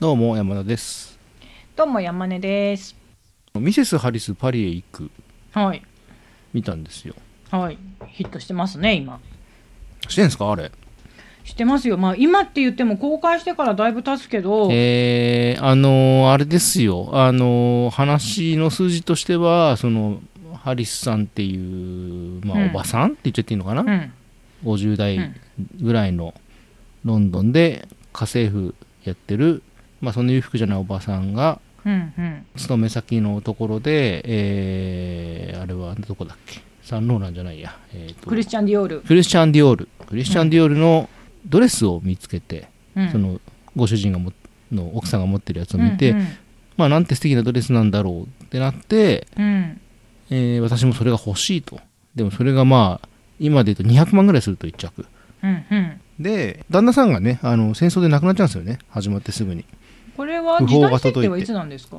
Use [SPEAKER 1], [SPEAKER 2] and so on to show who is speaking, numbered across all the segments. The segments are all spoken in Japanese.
[SPEAKER 1] どうも山田です
[SPEAKER 2] どうも山根です。
[SPEAKER 1] ミセス・ハリスパリへ行く
[SPEAKER 2] はい。
[SPEAKER 1] 見たんですよ
[SPEAKER 2] はい。ヒットしてますね、今。
[SPEAKER 1] してんすか？あれ
[SPEAKER 2] してますよ。まあ、今って言っても公開してからだいぶ経つけど、
[SPEAKER 1] えー、あのーあれですよあのー話の数字としてはそのハリスさんっていう、まあ
[SPEAKER 2] うん
[SPEAKER 1] おばさんって言っちゃっていいのかな、
[SPEAKER 2] うん。
[SPEAKER 1] 50代
[SPEAKER 2] うん
[SPEAKER 1] ぐらいのロンドンで家政婦やってる、まあ、その裕福じゃないおばさんが
[SPEAKER 2] うん。うん。
[SPEAKER 1] 勤め先のところで、えーあれはどこだっけ？サンローランじゃないや、えーと
[SPEAKER 2] クリスチャン・ディオール。
[SPEAKER 1] クリスチャン・ディオールクリスチャン・ディオールのドレスを見つけて、
[SPEAKER 2] うん
[SPEAKER 1] そのご主人がもの奥さんが持ってるやつを見て、
[SPEAKER 2] うん
[SPEAKER 1] まあなんて素敵なドレスなんだろうってなって、
[SPEAKER 2] うん。うん
[SPEAKER 1] えー私もそれが欲しいとでもそれがまあ今で言うと200万ぐらいすると1着
[SPEAKER 2] うん。うん。
[SPEAKER 1] で旦那さんがねあの戦争で亡くなっちゃうんですよね始まってすぐに
[SPEAKER 2] これは
[SPEAKER 1] 訃
[SPEAKER 2] 時代設定はいつなんですか？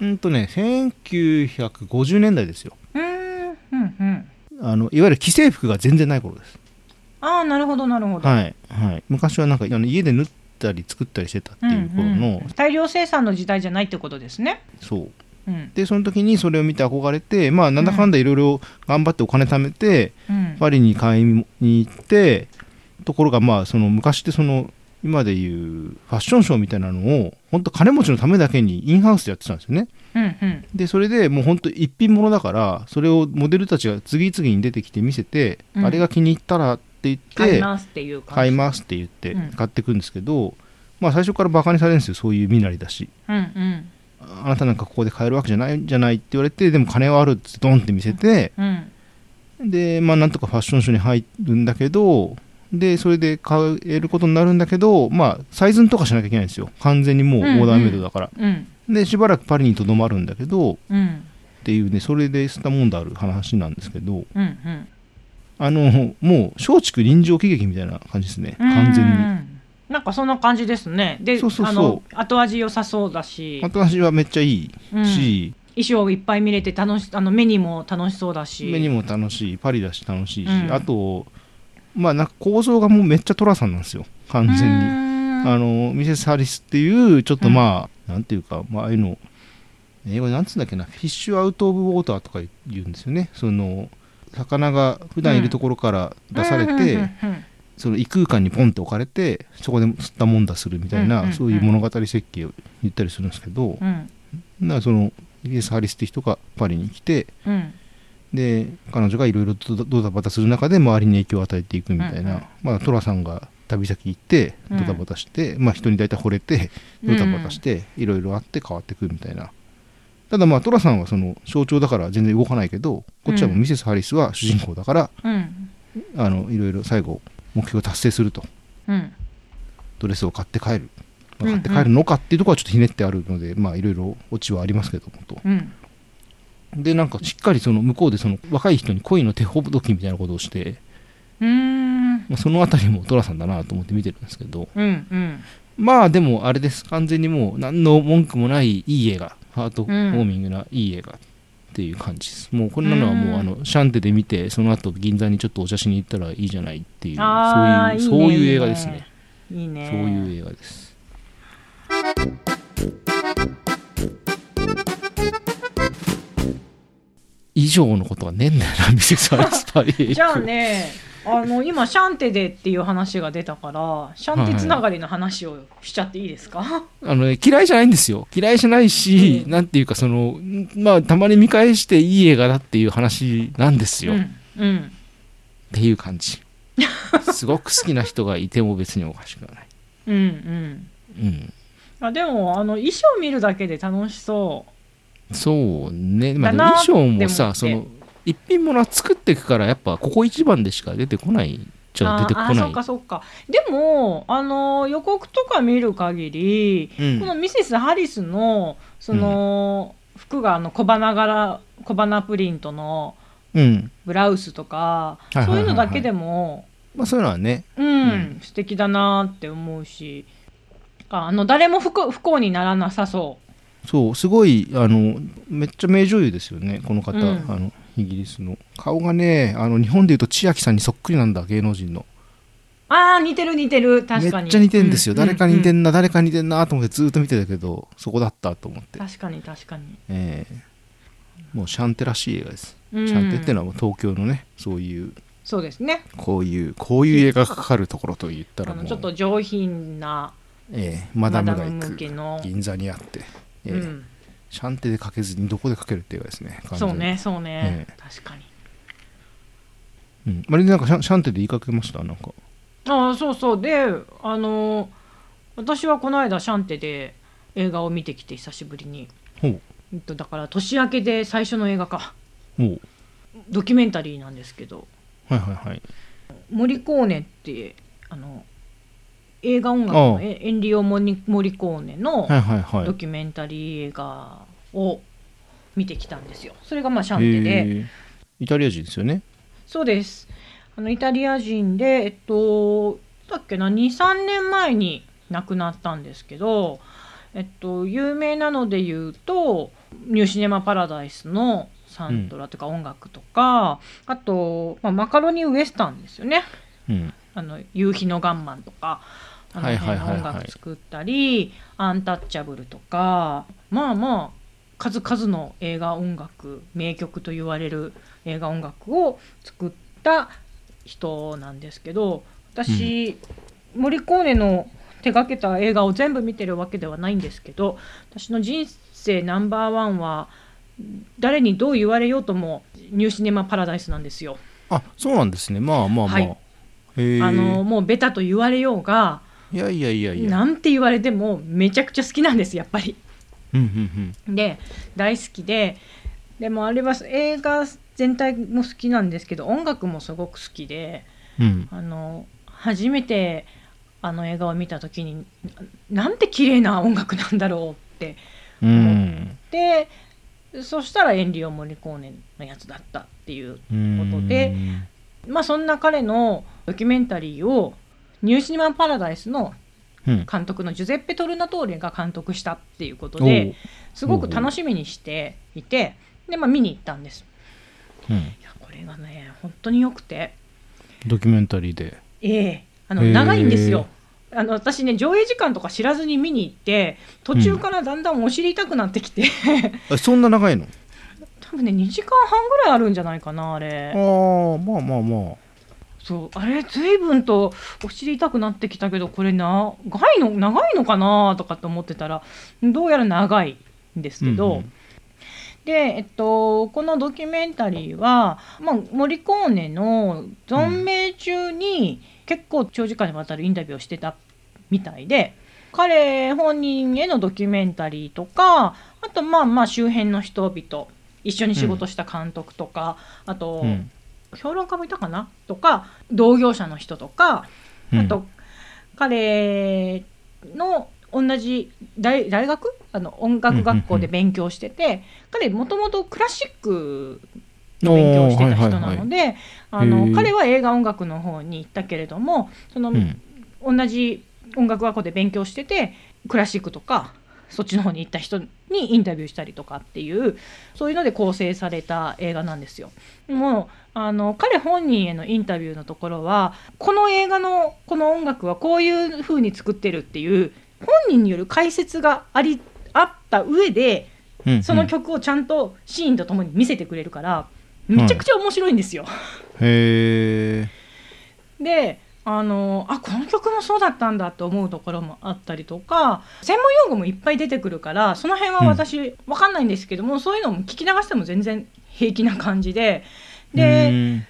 [SPEAKER 1] うんとね1950年代ですよ
[SPEAKER 2] うーん。うん。うん。
[SPEAKER 1] あのいわゆる既製服が全然ない頃です
[SPEAKER 2] ああ、なるほど、なるほど。
[SPEAKER 1] はいはい昔はなんかあの家で縫ったり作ったりしてたっていう頃の、
[SPEAKER 2] うんうん大量生産の時代じゃないってことですね。
[SPEAKER 1] そう
[SPEAKER 2] うん。
[SPEAKER 1] でその時にそれを見て憧れてまあなんだかんだいろいろ頑張ってお金貯めて、
[SPEAKER 2] うん。
[SPEAKER 1] パリに買いに行ってところがまあその昔ってその今でいうファッションショーみたいなのを本当金持ちのためだけにインハウスでやってたんですよね
[SPEAKER 2] うん。うん。
[SPEAKER 1] でそれでもう本当一品物だからそれをモデルたちが次々に出てきて見せて、
[SPEAKER 2] うん
[SPEAKER 1] あれが気に入ったらって言って
[SPEAKER 2] 買いますっていう。
[SPEAKER 1] 買いますって言って
[SPEAKER 2] うん
[SPEAKER 1] 買ってくんですけど、まあ最初からバカにされるんですよそういう身なりだし
[SPEAKER 2] うん。うん。
[SPEAKER 1] あなたなんかここで買えるわけじゃないんじゃないって言われてでも金はあるってドンって見せて、
[SPEAKER 2] うん。
[SPEAKER 1] でまあなんとかファッションショーに入るんだけどでそれで買えることになるんだけどまあサイズンとかしなきゃいけないんですよ。完全にもうオーダーメイドだから、
[SPEAKER 2] うん。
[SPEAKER 1] でしばらくパリにとどまるんだけど
[SPEAKER 2] うん。
[SPEAKER 1] っていうねそれでスタもんだある話なんですけど
[SPEAKER 2] うん。うん。
[SPEAKER 1] あのもう松竹臨場喜劇みたいな感じですね。完全に。
[SPEAKER 2] になんかそんな感じですね。で
[SPEAKER 1] そうそうそう。
[SPEAKER 2] あの後味良さそうだし、
[SPEAKER 1] 後味はめっちゃいい
[SPEAKER 2] うん。
[SPEAKER 1] し、
[SPEAKER 2] 衣装いっぱい見れて楽しあの目にも楽しそうだし。
[SPEAKER 1] 目にも楽しい。パリだし楽しいし、
[SPEAKER 2] うん。
[SPEAKER 1] あとまあなんか構造がもうめっちゃ寅さんなんですよ。完全に。
[SPEAKER 2] に
[SPEAKER 1] あのミセス・ハリスっていうちょっとまあ、なんていうか、まあああいうの英語でなんつうんだっけなフィッシュアウト・オブ・ウォーターとか言うんですよね。その魚が普段いるところから出されて、その異空間にポンって置かれてそこで吸ったもんだするみたいな、
[SPEAKER 2] うんうんうん
[SPEAKER 1] そういう物語設計を言ったりするんですけど、
[SPEAKER 2] うん。
[SPEAKER 1] だからそのミセス・ハリスって人がパリに来て
[SPEAKER 2] うん
[SPEAKER 1] で彼女がいろいろとドタバタする中で周りに影響を与えていくみたいな、
[SPEAKER 2] うんうん
[SPEAKER 1] まあ寅さんが旅先行って
[SPEAKER 2] うん。
[SPEAKER 1] ドタバタして、まあ人に大体惚れてドタバタしていろいろあって変わってくみたいな。ただまあ寅さんはその象徴だから全然動かないけどこっちはもうミセス・ハリスは主人公だから、
[SPEAKER 2] うん。
[SPEAKER 1] あのいろいろ最後目標を達成すると。
[SPEAKER 2] うん。
[SPEAKER 1] ドレスを買って帰る、まあ
[SPEAKER 2] うんうん。
[SPEAKER 1] 買って帰るのかっていうところはちょっとひねってあるのでまあいろいろオチはありますけどもと。
[SPEAKER 2] うん
[SPEAKER 1] でなんかしっかりその向こうでその若い人に恋の手ほどきみたいなことをして
[SPEAKER 2] うーん。
[SPEAKER 1] まあ、そのあたりも寅さんだなと思って見てるんですけど。
[SPEAKER 2] うんうん。
[SPEAKER 1] まあでもあれです。完全にもう何の文句もないいい映画。ハートウォーミングないい映画っていう感じです、もうこんなのはもう
[SPEAKER 2] うん。
[SPEAKER 1] あのシャンテで見てその後銀座にちょっとお茶しに行ったらいいじゃないっていうそういうそういう映画ですね。
[SPEAKER 2] いいね。
[SPEAKER 1] そういう映画です上のことはねえんだよなミセス・アリスパ
[SPEAKER 2] じゃあねあの今シャンテでっていう話が出たからシャンテつながりの話をしちゃっていいですか、
[SPEAKER 1] あのね、嫌いじゃないんですよ。嫌いじゃないし、
[SPEAKER 2] うん
[SPEAKER 1] なんていうか、その、んまあ、たまに見返していい映画だっていう話なんですよ。っ
[SPEAKER 2] うんうん
[SPEAKER 1] ていう感じ。すごく好きな人がいても別におかしくはない。
[SPEAKER 2] うんうん
[SPEAKER 1] うん。
[SPEAKER 2] あでもあの衣装見るだけで楽しそう
[SPEAKER 1] そうね。まあ、衣装もさ、その、一品物は作っていくから、やっぱ、ここ一番でしか出てこないじゃ出てこない
[SPEAKER 2] そっ。かそっかでもあの予告とか見る限り、
[SPEAKER 1] うん
[SPEAKER 2] このミセス・ハリスのその、服があの小花柄小花プリントの
[SPEAKER 1] うん。
[SPEAKER 2] ブラウスとか、
[SPEAKER 1] はいはいはいはい
[SPEAKER 2] そういうのだけでも
[SPEAKER 1] まあ、そういうのはね。
[SPEAKER 2] うん、
[SPEAKER 1] うん
[SPEAKER 2] 素敵だなって思うしあの誰も不幸不幸にならなさそ
[SPEAKER 1] そう、すごい、あの、めっちゃ名女優ですよね、この方。
[SPEAKER 2] うん。
[SPEAKER 1] あの、イギリスの。顔がね、あの、日本でいうと千秋さんにそっくりなんだ、芸能人の。
[SPEAKER 2] ああ似てる似てる。確かに。
[SPEAKER 1] めっちゃ似てんですよ、
[SPEAKER 2] う
[SPEAKER 1] 誰か似て
[SPEAKER 2] うん
[SPEAKER 1] な、誰か似てんなと思ってずっと見てたけどそこだったと思って、
[SPEAKER 2] 確かに確かに、
[SPEAKER 1] ええ。もうシャンテらしい映画です、
[SPEAKER 2] うん。
[SPEAKER 1] シャンテっていうのはもう東京のねそういう。
[SPEAKER 2] そうですね。
[SPEAKER 1] こういうこういう映画がかかるところと言ったらもう。
[SPEAKER 2] ちょっと上品な
[SPEAKER 1] ええマダムが行く。銀座にあって、ええ
[SPEAKER 2] うん、
[SPEAKER 1] シャンテでかけずにどこでかけるっていうですね
[SPEAKER 2] そうねそうね、
[SPEAKER 1] え
[SPEAKER 2] 確かに。
[SPEAKER 1] うん、あれでなんかシャンシャンテで言いかけました？なんか。
[SPEAKER 2] ああそうそう。であの私はこの間シャンテで映画を見てきて久しぶりに、
[SPEAKER 1] ほう。
[SPEAKER 2] えっと、だから年明けで最初の映画か。
[SPEAKER 1] ほう。
[SPEAKER 2] ドキュメンタリーなんですけど。
[SPEAKER 1] はいはいはい。
[SPEAKER 2] モリコーネってあの映画音楽のエエンリオ・モニモリコーネのドキュメンタリー映画を見てきたんですよ。それがまあシャンテで、
[SPEAKER 1] イタリア人ですよね？
[SPEAKER 2] そうです。あのイタリア人で、えっと、だっけな、2、3年前に亡くなったんですけど、えっと、有名なので言うと、ニューシネマ・パラダイスのサントラとか音楽とか、あと、まあ、マカロニウエスタンですよね。
[SPEAKER 1] うん
[SPEAKER 2] あの夕日のガンマンとかあの
[SPEAKER 1] はい
[SPEAKER 2] 辺の音楽作ったり、アンタッチャブルとかまあまあ数々の映画音楽名曲と言われる映画音楽を作った人なんですけど私、モリコーネの手掛けた映画を全部見てるわけではないんですけど私の人生ナンバーワンは誰にどう言われようともニューシネマ・パラダイスなんですよ。
[SPEAKER 1] あそうなんですね。まあまあまあ、
[SPEAKER 2] はいあのもうベタと言われようが
[SPEAKER 1] いやいやいやいや。
[SPEAKER 2] なんて言われてもめちゃくちゃ好きなんですやっぱり。
[SPEAKER 1] うんうん
[SPEAKER 2] で大好きででもあれは映画全体も好きなんですけど音楽もすごく好きで
[SPEAKER 1] うん。うん
[SPEAKER 2] あの初めてあの映画を見た時にななんて綺麗な音楽なんだろうって
[SPEAKER 1] うん。
[SPEAKER 2] でそしたらエンリオ・モリコーネのやつだったっていう
[SPEAKER 1] うん
[SPEAKER 2] ことでまあそんな彼のドキュメンタリーをニューシネマ・パラダイスの
[SPEAKER 1] うん。
[SPEAKER 2] 監督のジュゼッペ・トルナトーレが監督したっていうこと
[SPEAKER 1] お
[SPEAKER 2] で
[SPEAKER 1] う。
[SPEAKER 2] すごく楽しみにしていてで、まあ、見に行ったんです。
[SPEAKER 1] うん。
[SPEAKER 2] いやこれがね本当によくて。
[SPEAKER 1] ドキュメンタリーで。
[SPEAKER 2] ええあの長いんですよ。あの私ね上映時間とか知らずに見に行って途中からだんだんお尻痛くなってきて、
[SPEAKER 1] あそんな長いの？
[SPEAKER 2] 多分ね2時間半ぐらいあるんじゃないかなあれ。
[SPEAKER 1] ああまあまあまあ。
[SPEAKER 2] そうあれ随分とお尻痛くなってきたけどこれ長いの長いのかなとかって思ってたらどうやら長いんですけど、
[SPEAKER 1] うんうん。
[SPEAKER 2] で、えっと、このドキュメンタリーは、まあ、モリコーネの存命中に結構長時間にわたるインタビューをしてたみたいで彼本人へのドキュメンタリーとかあとまあまあ周辺の人々一緒に仕事した監督とか、あと、
[SPEAKER 1] うん。
[SPEAKER 2] 評論家もいたかなとか同業者の人とか
[SPEAKER 1] うん。
[SPEAKER 2] あと、彼の同じ大大学？あの音楽学校で勉強してて、彼もともとクラシックの勉強をしてた人なので、あ
[SPEAKER 1] へ
[SPEAKER 2] の
[SPEAKER 1] ー
[SPEAKER 2] 彼は映画音楽の方に行ったけれどもその、
[SPEAKER 1] うん
[SPEAKER 2] 同じ音楽学校で勉強しててクラシックとかそっちの方に行った人にインタビューしたりとかっていうそういうので構成された映画なんですよ。もうあの彼本人へのインタビューのところはこの映画のこの音楽はこういう風に作ってるっていう本人による解説がありあった上で
[SPEAKER 1] うんうん
[SPEAKER 2] その曲をちゃんとシーンとともに見せてくれるからめちゃくちゃ面白いんですよ。
[SPEAKER 1] へえ
[SPEAKER 2] であのあこの曲もそうだったんだと思うところもあったりとか専門用語もいっぱい出てくるからその辺は私わかんないんですけども、そういうのも聞き流しても全然平気な感じでで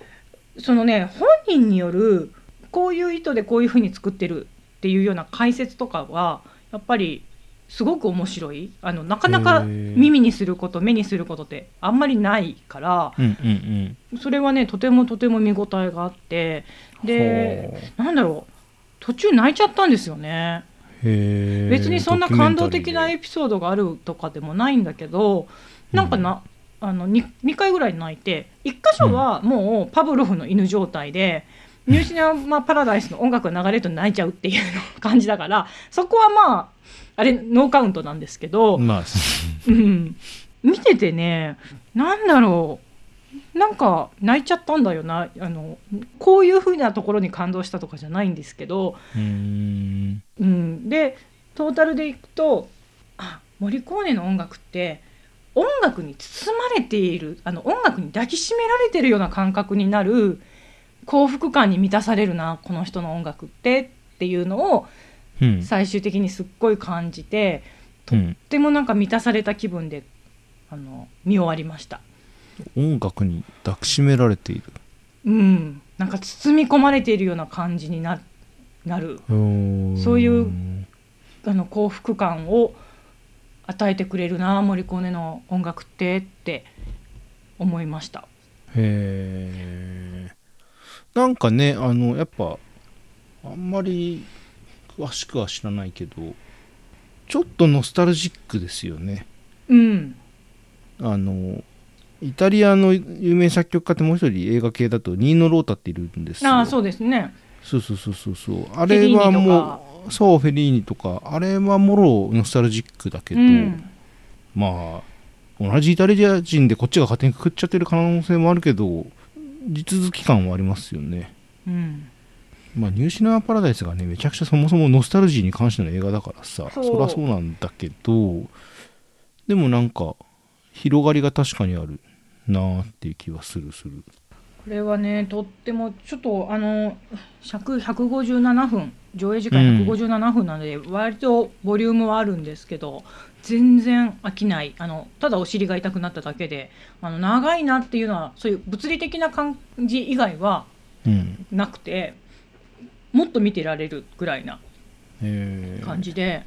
[SPEAKER 2] そのね本人によるこういう意図でこういうふうに作ってるっていうような解説とかはやっぱりすごく面白い。あのなかなか耳にすること目にすることってあんまりないから
[SPEAKER 1] うんうんうん。
[SPEAKER 2] それはねとてもとても見応えがあってでなんだろう。途中泣いちゃったんですよね。別にそんな感動的なエピソードがあるとかでもないんだけどなんかな、あの 2, 2回ぐらい泣いて1箇所はもうパブロフの犬状態で、ニューシネマ・パラダイスの音楽が流れると泣いちゃうっていうの感じだからそこはまああれノーカウントなんですけど、
[SPEAKER 1] まあ
[SPEAKER 2] うん、見ててねなんだろう。なんか泣いちゃったんだよな。あのこういう風なところに感動したとかじゃないんですけど、
[SPEAKER 1] うーん。
[SPEAKER 2] うん、でトータルでいくとあモリコーネの音楽って音楽に包まれているあの音楽に抱きしめられてるような感覚になる幸福感に満たされるなこの人の音楽ってっていうのを
[SPEAKER 1] うん
[SPEAKER 2] 最終的にすっごい感じて
[SPEAKER 1] うん
[SPEAKER 2] とってもなんか満たされた気分であの見終わりました。
[SPEAKER 1] 音楽に抱きしめられている。
[SPEAKER 2] うん、なんか包み込まれているような感じにななる。そういうあの幸福感を与えてくれるな森コーネの音楽ってって思いました。
[SPEAKER 1] へえなんかねあのやっぱあんまり詳しくは知らないけどちょっとノスタルジックですよね。
[SPEAKER 2] うん、
[SPEAKER 1] あのイタリアの有名作曲家ってもう一人映画系だとニーノ・ロータっているんですよ。
[SPEAKER 2] ああそうですね。
[SPEAKER 1] そうそうそうそうそう。あれはもうそうフェリーニとかあれはもろノスタルジックだけど、
[SPEAKER 2] うん、
[SPEAKER 1] まあ同じイタリア人でこっちが勝手にくくっちゃってる可能性もあるけど地続き感はありますよね。
[SPEAKER 2] うん、
[SPEAKER 1] まあニューシネマ・パラダイスがねめちゃくちゃそもそもノスタルジーに関しての映画だからさ
[SPEAKER 2] そ
[SPEAKER 1] りゃそうなんだけどでもなんか広がりが確かにあるなーっていう気はするする。
[SPEAKER 2] これはねとってもちょっとあの尺157分上映時間
[SPEAKER 1] うん。
[SPEAKER 2] 157分なので、割とボリュームはあるんですけど全然飽きない。あのただお尻が痛くなっただけであの長いなっていうのはそういう物理的な感じ以外は
[SPEAKER 1] うん。
[SPEAKER 2] なくてもっと見てられるぐらいな
[SPEAKER 1] えー、
[SPEAKER 2] 感じで、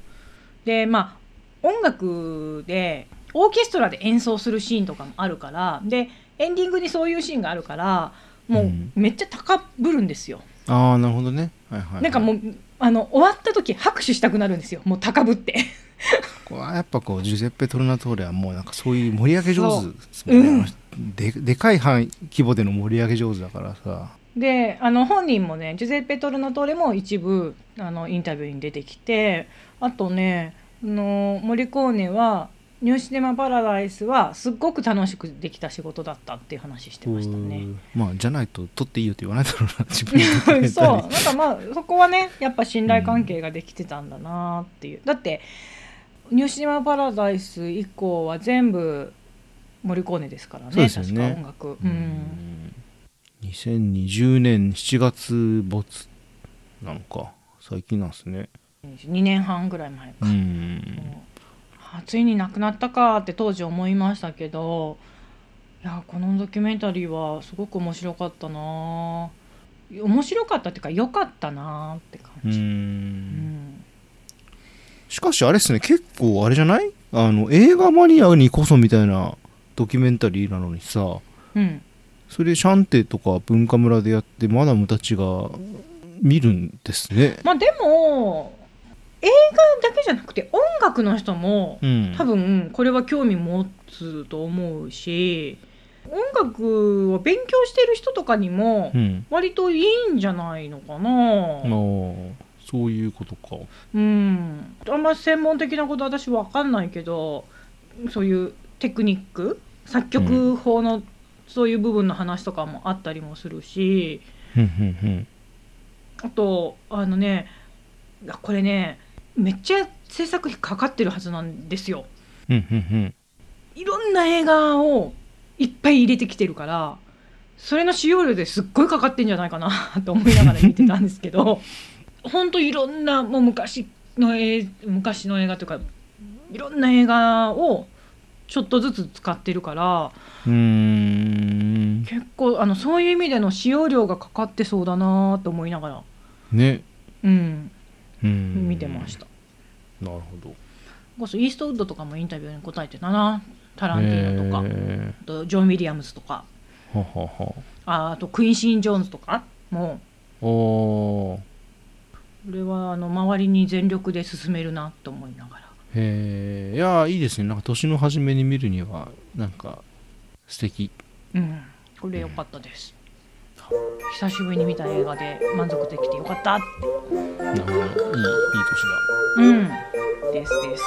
[SPEAKER 2] でまあ音楽でオーケストラで演奏するシーンとかもあるからでエンディングにそういうシーンがあるからもう
[SPEAKER 1] うん。
[SPEAKER 2] めっちゃ高ぶるんですよ、
[SPEAKER 1] ああなるほどね。はいはい、はい、
[SPEAKER 2] なんかもうあの終わった時拍手したくなるんですよ。もう高ぶって。
[SPEAKER 1] これはやっぱこうジュゼッペ・トルナトーレはもうなんかそういう盛り上げ上手ですもんね、
[SPEAKER 2] う。ん
[SPEAKER 1] ででかい範囲規模での盛り上げ上手だからさ
[SPEAKER 2] であの本人もねジュゼッペ・トルナトーレも一部あのインタビューに出てきてあとねあのモリコーネは「ニューシネマ・パラダイス」はすっごく楽しくできた仕事だったっていう話してましたね。
[SPEAKER 1] うん。まあじゃないと撮っていいよって言わないだろうな自分
[SPEAKER 2] そう。なんかまあそこはねやっぱ信頼関係ができてたんだなっていう、だって「ニューシネマ・パラダイス」以降は全部モリコーネですからね
[SPEAKER 1] ね。
[SPEAKER 2] 確か音楽、うん
[SPEAKER 1] 2020年7月没なのか最近なんですね。
[SPEAKER 2] 2年半ぐらい前か、
[SPEAKER 1] うん。
[SPEAKER 2] あついに亡くなったかって当時思いましたけどいやこのドキュメンタリーはすごく面白かったな面白かったっていうか良かったなって感
[SPEAKER 1] う
[SPEAKER 2] じ、うん。
[SPEAKER 1] ん。しかしあれですね結構あれじゃない？あの映画マニアにこそみたいなドキュメンタリーなのにさ
[SPEAKER 2] うん
[SPEAKER 1] それシャンテとか文化村でやってマダムたちが見るんですね。
[SPEAKER 2] まあでも映画だけじゃなくて音楽の人も
[SPEAKER 1] うん。
[SPEAKER 2] 多分これは興味持つと思うし音楽を勉強してる人とかにも
[SPEAKER 1] うん。
[SPEAKER 2] 割といいんじゃないのかな、
[SPEAKER 1] あーそういうことか。
[SPEAKER 2] うん、あんま専門的なこと私わかんないけどそういうテクニック？作曲法のそういう部分の話とかもあったりもするしあとあのねこれねめっちゃ制作費かかってるはずなんですよ。いろんな映画をいっぱい入れてきてるからそれの使用料ですっごいかかってんじゃないかなと思いながら見てたんですけどほんといろんなもう昔の映昔の映画というかいろんな映画をちょっとずつ使ってるから
[SPEAKER 1] うーん。
[SPEAKER 2] 結構あのそういう意味での使用料がかかってそうだなと思いながら、
[SPEAKER 1] ね。
[SPEAKER 2] うん、
[SPEAKER 1] うん。
[SPEAKER 2] 見てました。
[SPEAKER 1] なるほど。
[SPEAKER 2] こそイーストウッドとかもインタビューに答えてたな。タランティーノとか、
[SPEAKER 1] え
[SPEAKER 2] あとジョン・ウィリアムズとか。
[SPEAKER 1] ーははは。
[SPEAKER 2] ああとクインシーン・ジョーンズとかも。
[SPEAKER 1] おー。
[SPEAKER 2] これはあの周りに全力で進めるなと思いながら
[SPEAKER 1] へえいやいいですね。なんか年の初めに見るにはなんか素敵。
[SPEAKER 2] うん。これ良かったです、久しぶりに見た映画で満足できてよかったって。
[SPEAKER 1] なるほどいいいい年だ。
[SPEAKER 2] うん。ですです